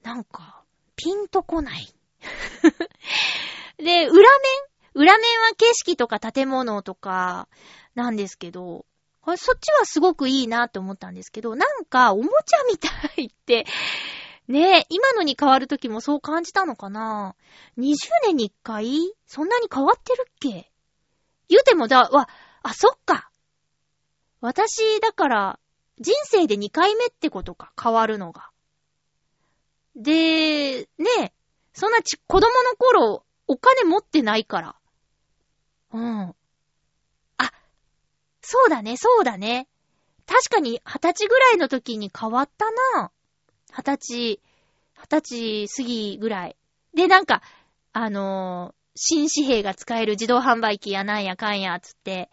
なんか、ピンとこない。で、裏面？裏面は景色とか建物とかなんですけど、これそっちはすごくいいなって思ったんですけど、なんか、おもちゃみたいって、ねえ今のに変わるときもそう感じたのかな ?20 年に1回？そんなに変わってるっけ？言うてもだ、わ、あ、そっか。私、だから、人生で2回目ってことか、変わるのが。で、ねえそんなち、子供の頃、お金持ってないから。うん。あそうだね、そうだね。確かに二十歳ぐらいの時に変わったな。二十歳、二十歳過ぎぐらい。で、なんか、あのー、新紙幣が使える自動販売機やなんやかんや、つって、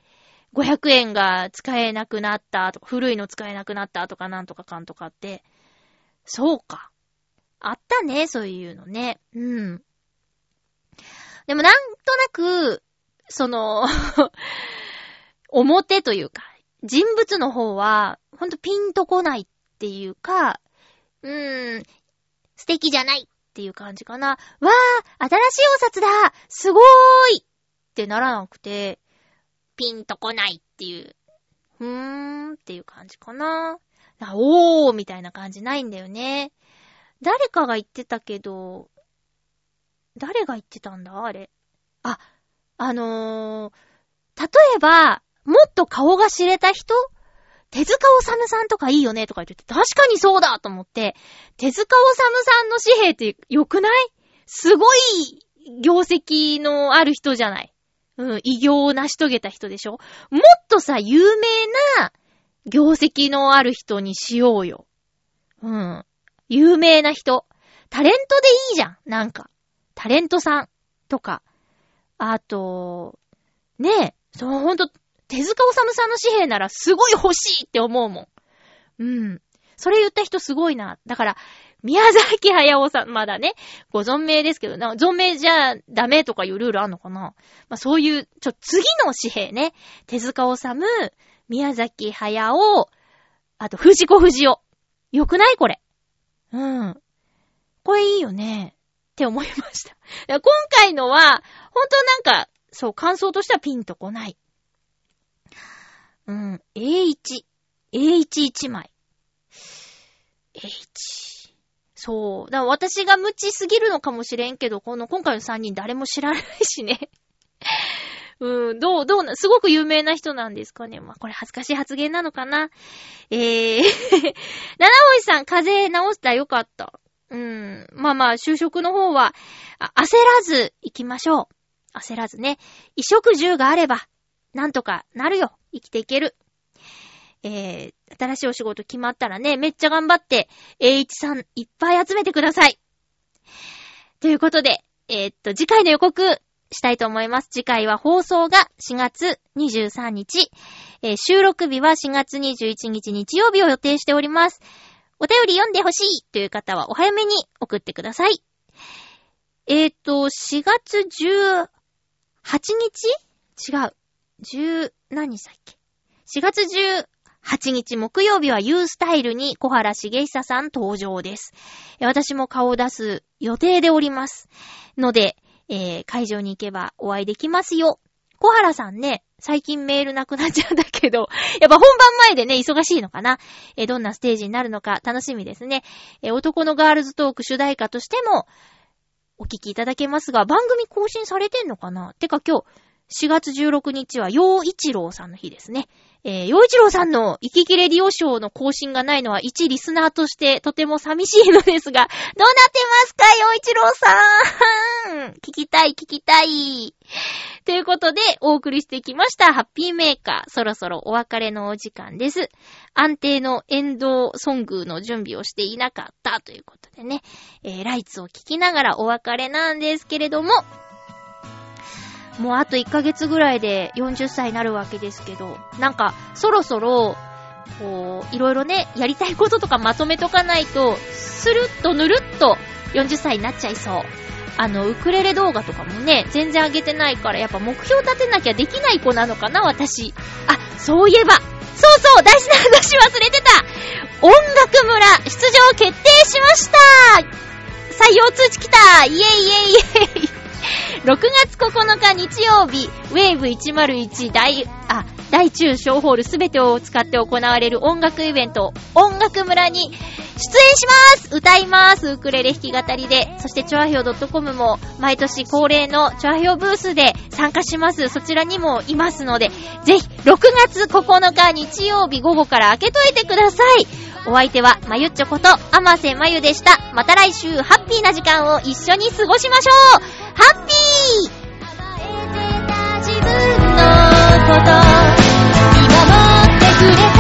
500円が使えなくなったとか、古いの使えなくなったとかなんとかかんとかって、そうか。あったね、そういうのね。うん。でもなんとなく、その 表というか、人物の方は、ほんとピンとこないっていうか、うーん、素敵じゃないっていう感じかな。わー新しいお札だすごーいってならなくて、ピンとこないっていう、ふーんっていう感じかな。おーみたいな感じないんだよね。誰かが言ってたけど、誰が言ってたんだ？あれ。あ、あのー、例えば、もっと顔が知れた人手塚治虫さんとかいいよねとか言って、確かにそうだと思って、手塚治虫さんの紙幣って良くない？すごい業績のある人じゃない。うん、偉業を成し遂げた人でしょ？もっとさ、有名な業績のある人にしようよ。うん。有名な人。タレントでいいじゃん。なんか。タレントさんとか。あと、ねえ、そう、ほんと、手塚治虫さんの紙幣ならすごい欲しいって思うもん。うん。それ言った人すごいな。だから、宮崎駿さん、まだね、ご存命ですけど、な存命じゃダメとかいうルールあんのかなまあ、そういう、ちょ、次の紙幣ね。手塚治虫、宮崎駿、あと、藤子不二雄。よくないこれ。うん。これいいよね。って思いました。今回のは、ほんとなんか、そう、感想としてはピンとこない。うん、A1。A1 一枚。A1。そう。だから私が無知すぎるのかもしれんけど、この今回の3人誰も知らないしね。うん、どう、どうな、すごく有名な人なんですかね。まあ、これ恥ずかしい発言なのかな。えー、七星さん、風邪治したらよかった。うん。まあまあ、就職の方は、焦らず行きましょう。焦らずね、衣食住があれば、なんとかなるよ。生きていける。えー、新しいお仕事決まったらね、めっちゃ頑張って、A1 さんいっぱい集めてください。ということで、えー、っと、次回の予告したいと思います。次回は放送が4月23日、えー、収録日は4月21日日曜日を予定しております。お便り読んでほしいという方はお早めに送ってください。えー、っと、4月18日？違う。10、何日だっけ ?4 月18日木曜日は U スタイルに小原茂久さん登場です。私も顔を出す予定でおります。ので、えー、会場に行けばお会いできますよ。小原さんね、最近メールなくなっちゃうんだけど、やっぱ本番前でね、忙しいのかな？えー、どんなステージになるのか楽しみですね。えー、男のガールズトーク主題歌としても、お聞きいただけますが、番組更新されてんのかな？てか今日、4月16日は、陽一郎さんの日ですね。えー、洋一郎さんの生ききレディオショーの更新がないのは一リスナーとしてとても寂しいのですが、どうなってますか、洋一郎さん聞きたい、聞きたい。ということで、お送りしてきました、ハッピーメーカー。そろそろお別れのお時間です。安定のエンドソングの準備をしていなかったということでね、えー、ライツを聞きながらお別れなんですけれども、もうあと1ヶ月ぐらいで40歳になるわけですけど、なんか、そろそろ、こう、いろいろね、やりたいこととかまとめとかないと、スルッとぬるっと40歳になっちゃいそう。あの、ウクレレ動画とかもね、全然上げてないから、やっぱ目標立てなきゃできない子なのかな、私。あ、そういえば、そうそう、大事な話忘れてた音楽村、出場決定しました採用通知来たイェイイェイイェイ 6月9日日曜日、ウェーブ101大、あ、大中小ホールすべてを使って行われる音楽イベント、音楽村に出演します歌いますウクレレ弾き語りで。そして、チョアヒョウ .com も毎年恒例のチョアヒョウブースで参加します。そちらにもいますので、ぜひ、6月9日日曜日午後から開けといてください。お相手は、まゆっちょこと、あませまゆでした。また来週、ハッピーな時間を一緒に過ごしましょう。ハッピー。自分のこと見守ってくれ